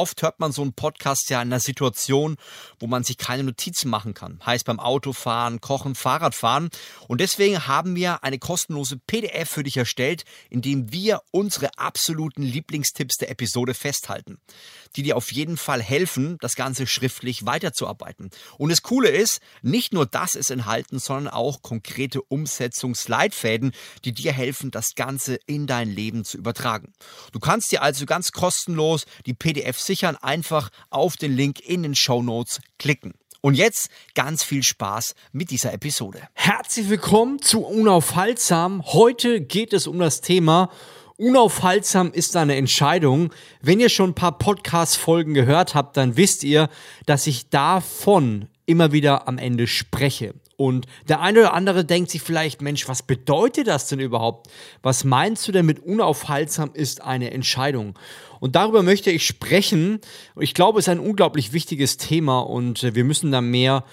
Oft hört man so einen Podcast ja in einer Situation, wo man sich keine Notizen machen kann. Heißt beim Autofahren, Kochen, Fahrradfahren. Und deswegen haben wir eine kostenlose PDF für dich erstellt, in dem wir unsere absoluten Lieblingstipps der Episode festhalten, die dir auf jeden Fall helfen, das Ganze schriftlich weiterzuarbeiten. Und das Coole ist, nicht nur das ist enthalten, sondern auch konkrete Umsetzungsleitfäden, die dir helfen, das Ganze in dein Leben zu übertragen. Du kannst dir also ganz kostenlos die PDF sichern, einfach auf den Link in den Show Notes klicken. Und jetzt ganz viel Spaß mit dieser Episode. Herzlich willkommen zu Unaufhaltsam. Heute geht es um das Thema Unaufhaltsam ist eine Entscheidung. Wenn ihr schon ein paar Podcast-Folgen gehört habt, dann wisst ihr, dass ich davon immer wieder am Ende spreche. Und der eine oder andere denkt sich vielleicht, Mensch, was bedeutet das denn überhaupt? Was meinst du denn mit unaufhaltsam ist eine Entscheidung? Und darüber möchte ich sprechen. Ich glaube, es ist ein unglaublich wichtiges Thema und wir müssen da mehr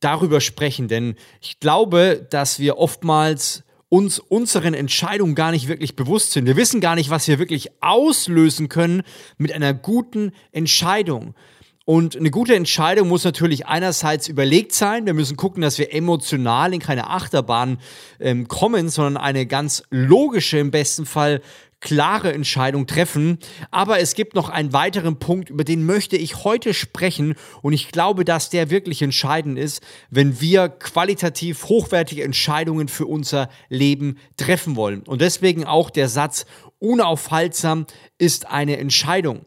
darüber sprechen, denn ich glaube, dass wir oftmals uns unseren Entscheidungen gar nicht wirklich bewusst sind. Wir wissen gar nicht, was wir wirklich auslösen können mit einer guten Entscheidung. Und eine gute Entscheidung muss natürlich einerseits überlegt sein. Wir müssen gucken, dass wir emotional in keine Achterbahn ähm, kommen, sondern eine ganz logische, im besten Fall klare Entscheidung treffen. Aber es gibt noch einen weiteren Punkt, über den möchte ich heute sprechen. Und ich glaube, dass der wirklich entscheidend ist, wenn wir qualitativ hochwertige Entscheidungen für unser Leben treffen wollen. Und deswegen auch der Satz, unaufhaltsam ist eine Entscheidung.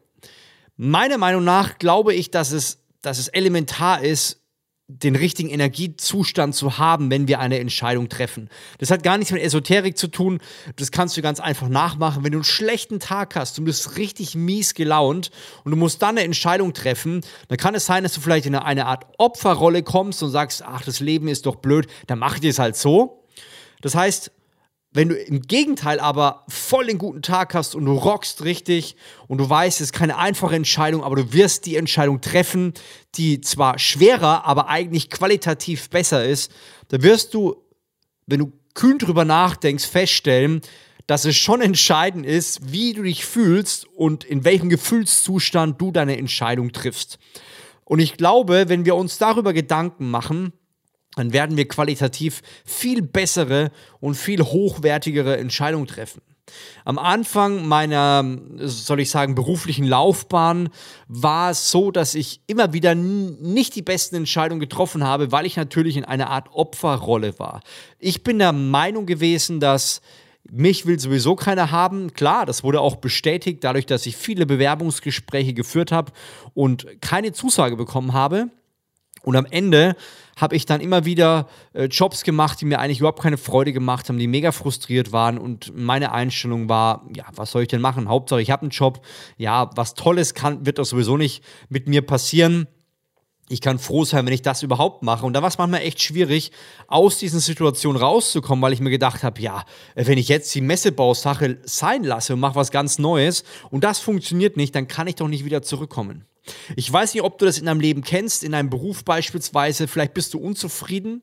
Meiner Meinung nach glaube ich, dass es, dass es elementar ist, den richtigen Energiezustand zu haben, wenn wir eine Entscheidung treffen. Das hat gar nichts mit Esoterik zu tun. Das kannst du ganz einfach nachmachen. Wenn du einen schlechten Tag hast du bist richtig mies gelaunt und du musst dann eine Entscheidung treffen, dann kann es sein, dass du vielleicht in eine Art Opferrolle kommst und sagst, ach, das Leben ist doch blöd, dann mach ich es halt so. Das heißt, wenn du im Gegenteil aber voll den guten Tag hast und du rockst richtig und du weißt, es ist keine einfache Entscheidung, aber du wirst die Entscheidung treffen, die zwar schwerer, aber eigentlich qualitativ besser ist, dann wirst du, wenn du kühn drüber nachdenkst, feststellen, dass es schon entscheidend ist, wie du dich fühlst und in welchem Gefühlszustand du deine Entscheidung triffst. Und ich glaube, wenn wir uns darüber Gedanken machen, dann werden wir qualitativ viel bessere und viel hochwertigere Entscheidungen treffen. Am Anfang meiner, soll ich sagen, beruflichen Laufbahn war es so, dass ich immer wieder nicht die besten Entscheidungen getroffen habe, weil ich natürlich in einer Art Opferrolle war. Ich bin der Meinung gewesen, dass mich will sowieso keiner haben. Klar, das wurde auch bestätigt, dadurch, dass ich viele Bewerbungsgespräche geführt habe und keine Zusage bekommen habe. Und am Ende habe ich dann immer wieder äh, Jobs gemacht, die mir eigentlich überhaupt keine Freude gemacht haben, die mega frustriert waren. Und meine Einstellung war, ja, was soll ich denn machen? Hauptsache, ich habe einen Job. Ja, was Tolles kann, wird doch sowieso nicht mit mir passieren. Ich kann froh sein, wenn ich das überhaupt mache. Und da war es manchmal echt schwierig, aus diesen Situationen rauszukommen, weil ich mir gedacht habe, ja, wenn ich jetzt die Messebausache sein lasse und mache was ganz Neues und das funktioniert nicht, dann kann ich doch nicht wieder zurückkommen. Ich weiß nicht, ob du das in deinem Leben kennst, in deinem Beruf beispielsweise. Vielleicht bist du unzufrieden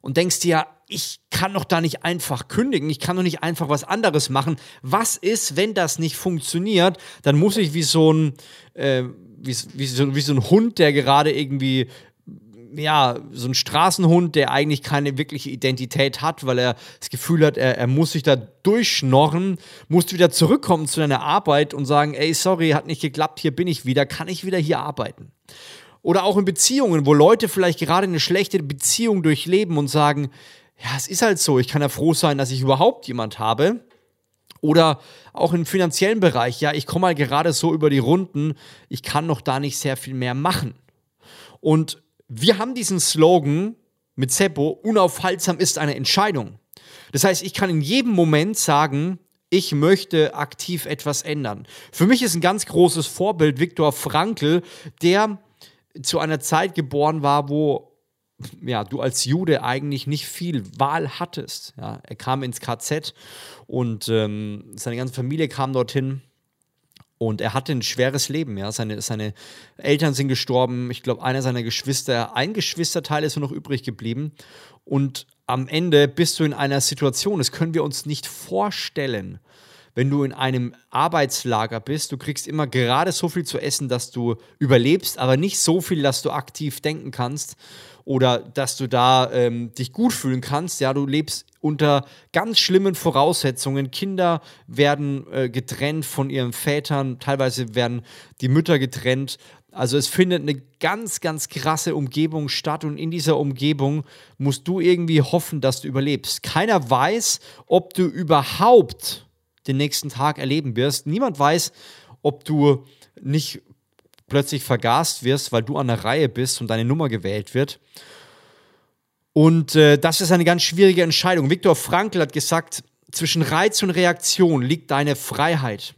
und denkst dir, ich kann doch da nicht einfach kündigen, ich kann doch nicht einfach was anderes machen. Was ist, wenn das nicht funktioniert? Dann muss ich wie so ein, äh, wie, wie, so, wie so ein Hund, der gerade irgendwie ja, so ein Straßenhund, der eigentlich keine wirkliche Identität hat, weil er das Gefühl hat, er, er muss sich da durchschnorren, muss wieder zurückkommen zu seiner Arbeit und sagen, ey, sorry, hat nicht geklappt, hier bin ich wieder, kann ich wieder hier arbeiten. Oder auch in Beziehungen, wo Leute vielleicht gerade eine schlechte Beziehung durchleben und sagen, ja, es ist halt so, ich kann ja froh sein, dass ich überhaupt jemand habe. Oder auch im finanziellen Bereich, ja, ich komme mal gerade so über die Runden, ich kann noch da nicht sehr viel mehr machen. Und wir haben diesen Slogan mit Seppo, unaufhaltsam ist eine Entscheidung. Das heißt, ich kann in jedem Moment sagen, ich möchte aktiv etwas ändern. Für mich ist ein ganz großes Vorbild Viktor Frankl, der zu einer Zeit geboren war, wo ja, du als Jude eigentlich nicht viel Wahl hattest. Ja, er kam ins KZ und ähm, seine ganze Familie kam dorthin. Und er hatte ein schweres Leben, ja. Seine, seine Eltern sind gestorben. Ich glaube, einer seiner Geschwister, ein Geschwisterteil ist nur noch übrig geblieben. Und am Ende bist du in einer Situation, das können wir uns nicht vorstellen, wenn du in einem Arbeitslager bist, du kriegst immer gerade so viel zu essen, dass du überlebst, aber nicht so viel, dass du aktiv denken kannst oder dass du da ähm, dich gut fühlen kannst. Ja, du lebst unter ganz schlimmen Voraussetzungen. Kinder werden äh, getrennt von ihren Vätern, teilweise werden die Mütter getrennt. Also es findet eine ganz, ganz krasse Umgebung statt und in dieser Umgebung musst du irgendwie hoffen, dass du überlebst. Keiner weiß, ob du überhaupt den nächsten Tag erleben wirst. Niemand weiß, ob du nicht plötzlich vergast wirst, weil du an der Reihe bist und deine Nummer gewählt wird. Und äh, das ist eine ganz schwierige Entscheidung. Viktor Frankl hat gesagt, zwischen Reiz und Reaktion liegt deine Freiheit.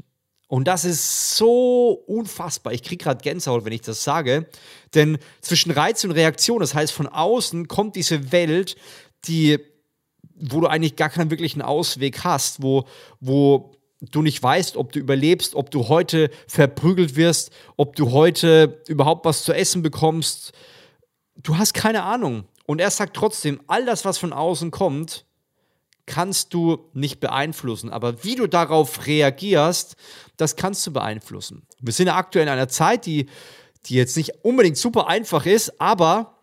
Und das ist so unfassbar. Ich kriege gerade Gänsehaut, wenn ich das sage. Denn zwischen Reiz und Reaktion, das heißt, von außen kommt diese Welt, die wo du eigentlich gar keinen wirklichen Ausweg hast, wo, wo du nicht weißt, ob du überlebst, ob du heute verprügelt wirst, ob du heute überhaupt was zu essen bekommst. Du hast keine Ahnung. Und er sagt trotzdem, all das, was von außen kommt, kannst du nicht beeinflussen. Aber wie du darauf reagierst, das kannst du beeinflussen. Wir sind ja aktuell in einer Zeit, die, die jetzt nicht unbedingt super einfach ist, aber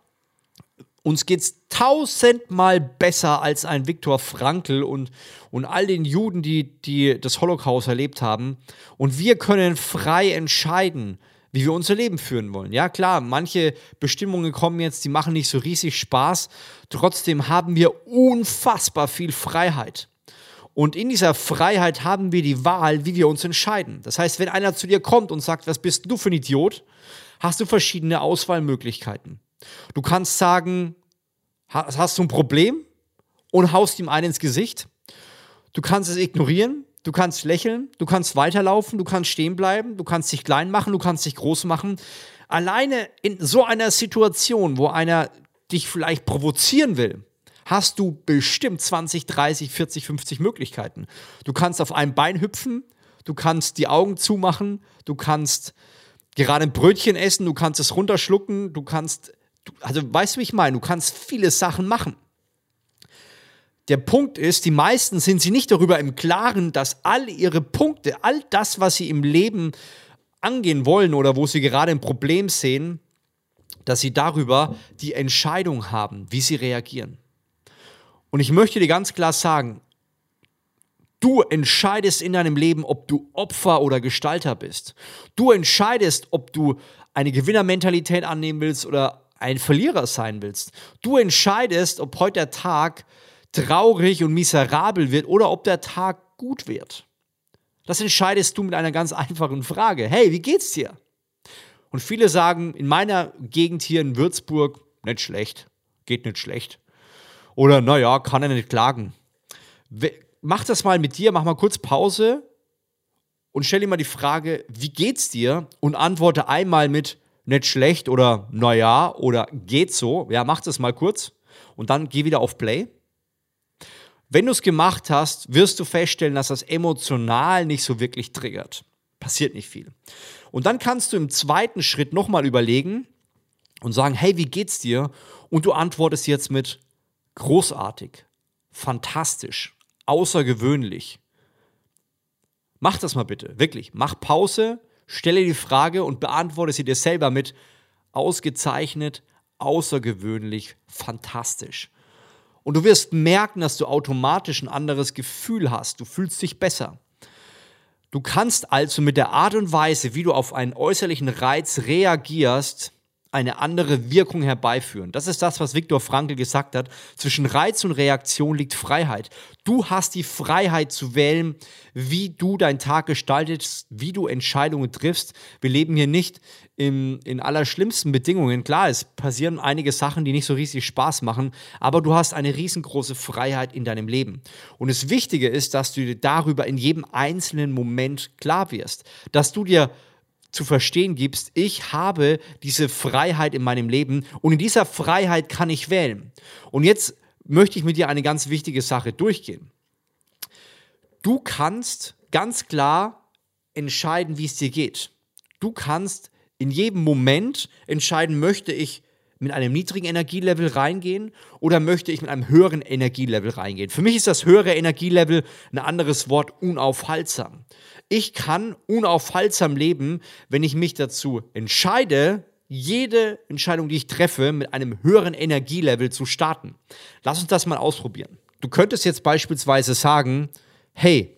uns geht es tausendmal besser als ein Viktor Frankl und, und all den Juden, die, die das Holocaust erlebt haben. Und wir können frei entscheiden, wie wir unser Leben führen wollen. Ja, klar, manche Bestimmungen kommen jetzt, die machen nicht so riesig Spaß. Trotzdem haben wir unfassbar viel Freiheit. Und in dieser Freiheit haben wir die Wahl, wie wir uns entscheiden. Das heißt, wenn einer zu dir kommt und sagt, was bist du für ein Idiot, hast du verschiedene Auswahlmöglichkeiten. Du kannst sagen, hast du ein Problem und haust ihm einen ins Gesicht. Du kannst es ignorieren, du kannst lächeln, du kannst weiterlaufen, du kannst stehen bleiben, du kannst dich klein machen, du kannst dich groß machen. Alleine in so einer Situation, wo einer dich vielleicht provozieren will, hast du bestimmt 20, 30, 40, 50 Möglichkeiten. Du kannst auf einem Bein hüpfen, du kannst die Augen zumachen, du kannst gerade ein Brötchen essen, du kannst es runterschlucken, du kannst also weißt du, wie ich meine? Du kannst viele Sachen machen. Der Punkt ist, die meisten sind sich nicht darüber im Klaren, dass all ihre Punkte, all das, was sie im Leben angehen wollen oder wo sie gerade ein Problem sehen, dass sie darüber die Entscheidung haben, wie sie reagieren. Und ich möchte dir ganz klar sagen, du entscheidest in deinem Leben, ob du Opfer oder Gestalter bist. Du entscheidest, ob du eine Gewinnermentalität annehmen willst oder ein Verlierer sein willst. Du entscheidest, ob heute der Tag traurig und miserabel wird oder ob der Tag gut wird. Das entscheidest du mit einer ganz einfachen Frage. Hey, wie geht's dir? Und viele sagen in meiner Gegend hier in Würzburg, nicht schlecht, geht nicht schlecht. Oder naja, kann er nicht klagen. Mach das mal mit dir, mach mal kurz Pause und stell dir mal die Frage, wie geht's dir? Und antworte einmal mit, nicht schlecht oder naja oder geht so. Ja, mach das mal kurz und dann geh wieder auf Play. Wenn du es gemacht hast, wirst du feststellen, dass das emotional nicht so wirklich triggert. Passiert nicht viel. Und dann kannst du im zweiten Schritt nochmal überlegen und sagen, hey, wie geht's dir? Und du antwortest jetzt mit großartig, fantastisch, außergewöhnlich. Mach das mal bitte, wirklich. Mach Pause, Stelle die Frage und beantworte sie dir selber mit ausgezeichnet, außergewöhnlich, fantastisch. Und du wirst merken, dass du automatisch ein anderes Gefühl hast. Du fühlst dich besser. Du kannst also mit der Art und Weise, wie du auf einen äußerlichen Reiz reagierst, eine andere Wirkung herbeiführen. Das ist das, was Viktor Frankl gesagt hat. Zwischen Reiz und Reaktion liegt Freiheit. Du hast die Freiheit zu wählen, wie du deinen Tag gestaltest, wie du Entscheidungen triffst. Wir leben hier nicht in, in allerschlimmsten Bedingungen. Klar, es passieren einige Sachen, die nicht so riesig Spaß machen, aber du hast eine riesengroße Freiheit in deinem Leben. Und das Wichtige ist, dass du dir darüber in jedem einzelnen Moment klar wirst, dass du dir zu verstehen gibst, ich habe diese Freiheit in meinem Leben und in dieser Freiheit kann ich wählen. Und jetzt möchte ich mit dir eine ganz wichtige Sache durchgehen. Du kannst ganz klar entscheiden, wie es dir geht. Du kannst in jedem Moment entscheiden, möchte ich mit einem niedrigen Energielevel reingehen oder möchte ich mit einem höheren Energielevel reingehen? Für mich ist das höhere Energielevel ein anderes Wort unaufhaltsam. Ich kann unaufhaltsam leben, wenn ich mich dazu entscheide, jede Entscheidung, die ich treffe, mit einem höheren Energielevel zu starten. Lass uns das mal ausprobieren. Du könntest jetzt beispielsweise sagen, hey,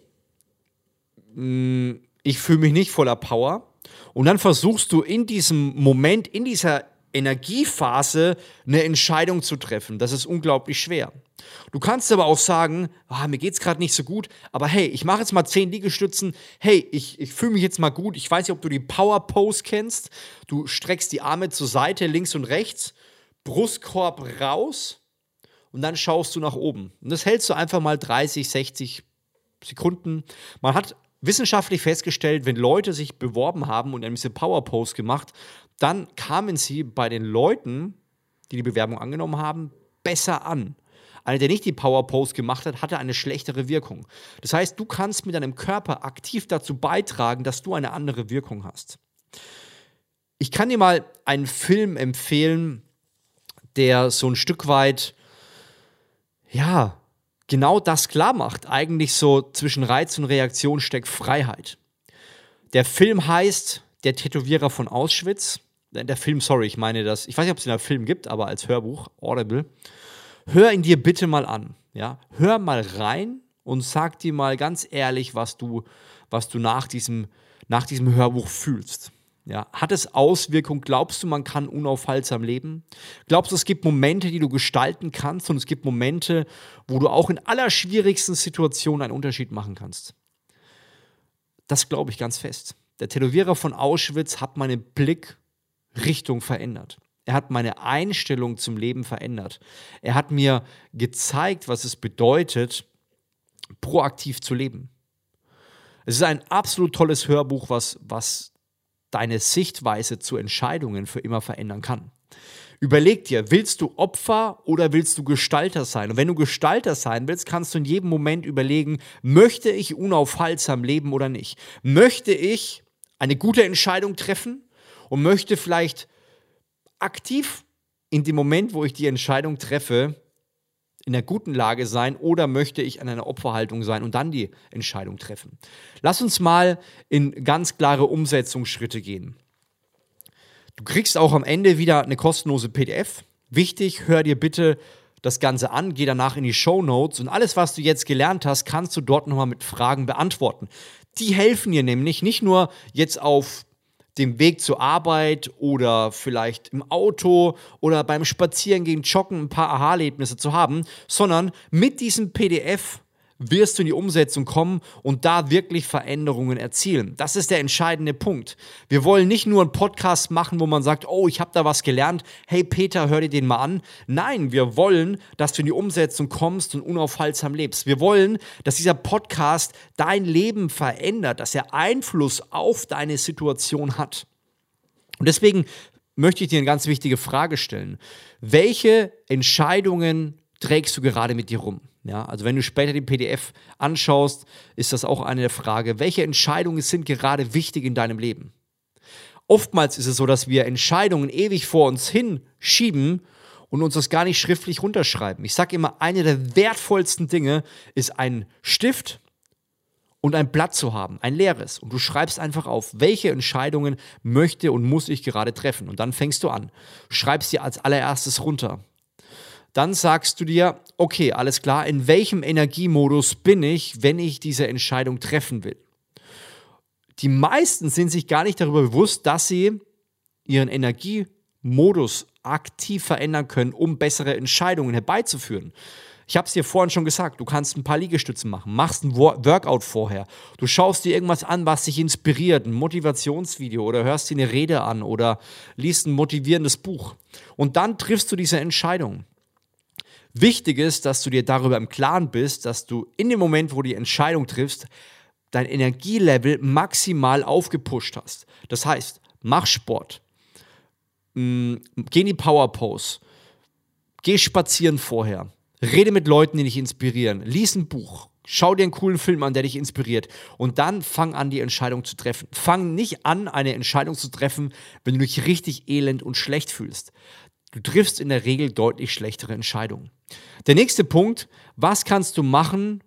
mm, ich fühle mich nicht voller Power. Und dann versuchst du in diesem Moment, in dieser Energiephase eine Entscheidung zu treffen. Das ist unglaublich schwer. Du kannst aber auch sagen, ah, mir geht es gerade nicht so gut, aber hey, ich mache jetzt mal 10 Liegestützen. Hey, ich, ich fühle mich jetzt mal gut. Ich weiß nicht, ob du die Power Pose kennst. Du streckst die Arme zur Seite, links und rechts, Brustkorb raus und dann schaust du nach oben. Und das hältst du einfach mal 30, 60 Sekunden. Man hat wissenschaftlich festgestellt, wenn Leute sich beworben haben und diese Power Pose gemacht, dann kamen sie bei den Leuten, die die Bewerbung angenommen haben, besser an. Einer, der nicht die Power Pose gemacht hat, hatte eine schlechtere Wirkung. Das heißt, du kannst mit deinem Körper aktiv dazu beitragen, dass du eine andere Wirkung hast. Ich kann dir mal einen Film empfehlen, der so ein Stück weit, ja, genau das klar macht. Eigentlich so zwischen Reiz und Reaktion steckt Freiheit. Der Film heißt Der Tätowierer von Auschwitz der Film, sorry, ich meine das, ich weiß nicht, ob es den Film gibt, aber als Hörbuch, Audible, hör ihn dir bitte mal an. Ja? Hör mal rein und sag dir mal ganz ehrlich, was du, was du nach, diesem, nach diesem Hörbuch fühlst. Ja, hat es Auswirkungen? Glaubst du, man kann unaufhaltsam leben? Glaubst du, es gibt Momente, die du gestalten kannst und es gibt Momente, wo du auch in allerschwierigsten Situationen einen Unterschied machen kannst? Das glaube ich ganz fest. Der Tätowierer von Auschwitz hat meinen Blick Richtung verändert. Er hat meine Einstellung zum Leben verändert. Er hat mir gezeigt, was es bedeutet, proaktiv zu leben. Es ist ein absolut tolles Hörbuch, was, was deine Sichtweise zu Entscheidungen für immer verändern kann. Überleg dir, willst du Opfer oder willst du Gestalter sein? Und wenn du Gestalter sein willst, kannst du in jedem Moment überlegen, möchte ich unaufhaltsam leben oder nicht? Möchte ich eine gute Entscheidung treffen und möchte vielleicht aktiv in dem Moment, wo ich die Entscheidung treffe, in der guten Lage sein oder möchte ich an einer Opferhaltung sein und dann die Entscheidung treffen. Lass uns mal in ganz klare Umsetzungsschritte gehen. Du kriegst auch am Ende wieder eine kostenlose PDF. Wichtig, hör dir bitte das Ganze an, geh danach in die Show Notes und alles, was du jetzt gelernt hast, kannst du dort nochmal mit Fragen beantworten. Die helfen dir nämlich nicht nur jetzt auf dem Weg zur Arbeit oder vielleicht im Auto oder beim Spazierengehen, Joggen ein paar Aha-Erlebnisse zu haben, sondern mit diesem PDF wirst du in die Umsetzung kommen und da wirklich Veränderungen erzielen. Das ist der entscheidende Punkt. Wir wollen nicht nur einen Podcast machen, wo man sagt, oh, ich habe da was gelernt, hey Peter, hör dir den mal an. Nein, wir wollen, dass du in die Umsetzung kommst und unaufhaltsam lebst. Wir wollen, dass dieser Podcast dein Leben verändert, dass er Einfluss auf deine Situation hat. Und deswegen möchte ich dir eine ganz wichtige Frage stellen. Welche Entscheidungen trägst du gerade mit dir rum? Ja, also wenn du später den PDF anschaust, ist das auch eine der Fragen, welche Entscheidungen sind gerade wichtig in deinem Leben? Oftmals ist es so, dass wir Entscheidungen ewig vor uns hinschieben und uns das gar nicht schriftlich runterschreiben. Ich sage immer, eine der wertvollsten Dinge ist ein Stift und ein Blatt zu haben, ein leeres. Und du schreibst einfach auf, welche Entscheidungen möchte und muss ich gerade treffen. Und dann fängst du an. Schreibst dir als allererstes runter dann sagst du dir, okay, alles klar, in welchem Energiemodus bin ich, wenn ich diese Entscheidung treffen will? Die meisten sind sich gar nicht darüber bewusst, dass sie ihren Energiemodus aktiv verändern können, um bessere Entscheidungen herbeizuführen. Ich habe es dir vorhin schon gesagt, du kannst ein paar Liegestützen machen, machst ein Workout vorher, du schaust dir irgendwas an, was dich inspiriert, ein Motivationsvideo oder hörst dir eine Rede an oder liest ein motivierendes Buch. Und dann triffst du diese Entscheidung. Wichtig ist, dass du dir darüber im Klaren bist, dass du in dem Moment, wo du die Entscheidung triffst, dein Energielevel maximal aufgepusht hast. Das heißt, mach Sport, mh, geh in die Power Pose, geh spazieren vorher, rede mit Leuten, die dich inspirieren, lies ein Buch, Schau dir einen coolen Film an, der dich inspiriert. Und dann fang an, die Entscheidung zu treffen. Fang nicht an, eine Entscheidung zu treffen, wenn du dich richtig elend und schlecht fühlst. Du triffst in der Regel deutlich schlechtere Entscheidungen. Der nächste Punkt, was kannst du machen,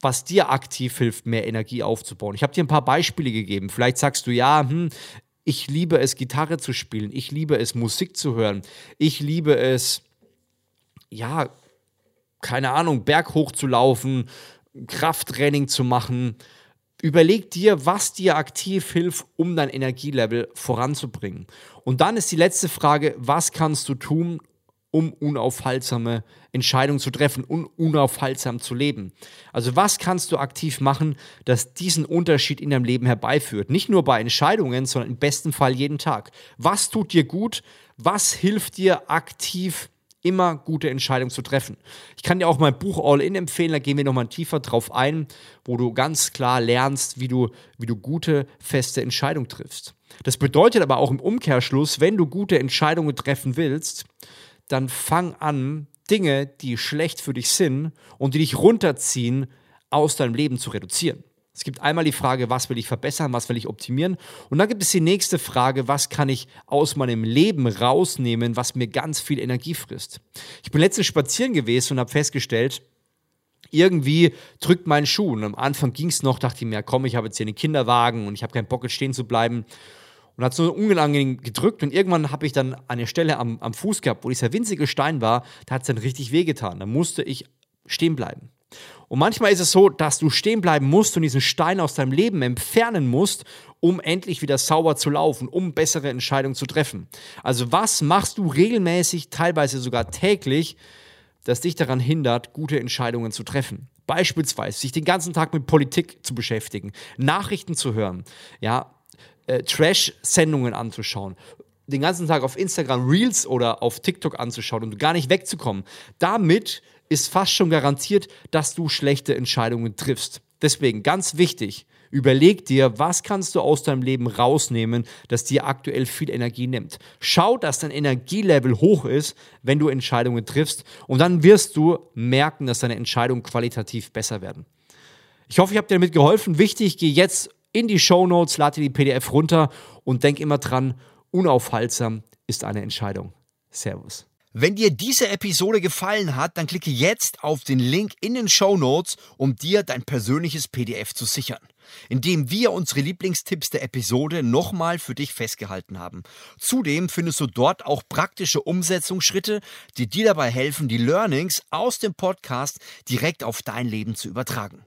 was dir aktiv hilft, mehr Energie aufzubauen? Ich habe dir ein paar Beispiele gegeben. Vielleicht sagst du, ja, hm, ich liebe es, Gitarre zu spielen. Ich liebe es, Musik zu hören. Ich liebe es, ja, keine Ahnung, Berg hoch zu laufen, Krafttraining zu machen. Überleg dir, was dir aktiv hilft, um dein Energielevel voranzubringen. Und dann ist die letzte Frage, was kannst du tun, um unaufhaltsame Entscheidungen zu treffen und unaufhaltsam zu leben. Also was kannst du aktiv machen, das diesen Unterschied in deinem Leben herbeiführt? Nicht nur bei Entscheidungen, sondern im besten Fall jeden Tag. Was tut dir gut? Was hilft dir aktiv immer gute Entscheidungen zu treffen. Ich kann dir auch mein Buch All In empfehlen, da gehen wir nochmal tiefer drauf ein, wo du ganz klar lernst, wie du, wie du gute, feste Entscheidungen triffst. Das bedeutet aber auch im Umkehrschluss, wenn du gute Entscheidungen treffen willst, dann fang an, Dinge, die schlecht für dich sind und die dich runterziehen, aus deinem Leben zu reduzieren. Es gibt einmal die Frage, was will ich verbessern, was will ich optimieren? Und dann gibt es die nächste Frage, was kann ich aus meinem Leben rausnehmen, was mir ganz viel Energie frisst? Ich bin letztens spazieren gewesen und habe festgestellt, irgendwie drückt mein Schuh. Und am Anfang ging es noch, dachte ich mir, komm, ich habe jetzt hier einen Kinderwagen und ich habe keinen Bock, jetzt stehen zu bleiben. Und hat so unangenehm gedrückt und irgendwann habe ich dann eine Stelle am, am Fuß gehabt, wo dieser winzige Stein war, da hat es dann richtig wehgetan. Da musste ich stehen bleiben. Und manchmal ist es so, dass du stehen bleiben musst und diesen Stein aus deinem Leben entfernen musst, um endlich wieder sauber zu laufen, um bessere Entscheidungen zu treffen. Also was machst du regelmäßig, teilweise sogar täglich, das dich daran hindert, gute Entscheidungen zu treffen? Beispielsweise sich den ganzen Tag mit Politik zu beschäftigen, Nachrichten zu hören, ja, äh, Trash-Sendungen anzuschauen, den ganzen Tag auf Instagram Reels oder auf TikTok anzuschauen und gar nicht wegzukommen. Damit ist fast schon garantiert, dass du schlechte Entscheidungen triffst. Deswegen ganz wichtig, überleg dir, was kannst du aus deinem Leben rausnehmen, das dir aktuell viel Energie nimmt. Schau, dass dein Energielevel hoch ist, wenn du Entscheidungen triffst und dann wirst du merken, dass deine Entscheidungen qualitativ besser werden. Ich hoffe, ich habe dir damit geholfen. Wichtig, geh jetzt in die Show Notes, lade dir die PDF runter und denk immer dran, unaufhaltsam ist eine Entscheidung. Servus. Wenn dir diese Episode gefallen hat, dann klicke jetzt auf den Link in den Show Notes, um dir dein persönliches PDF zu sichern, indem wir unsere Lieblingstipps der Episode nochmal für dich festgehalten haben. Zudem findest du dort auch praktische Umsetzungsschritte, die dir dabei helfen, die Learnings aus dem Podcast direkt auf dein Leben zu übertragen.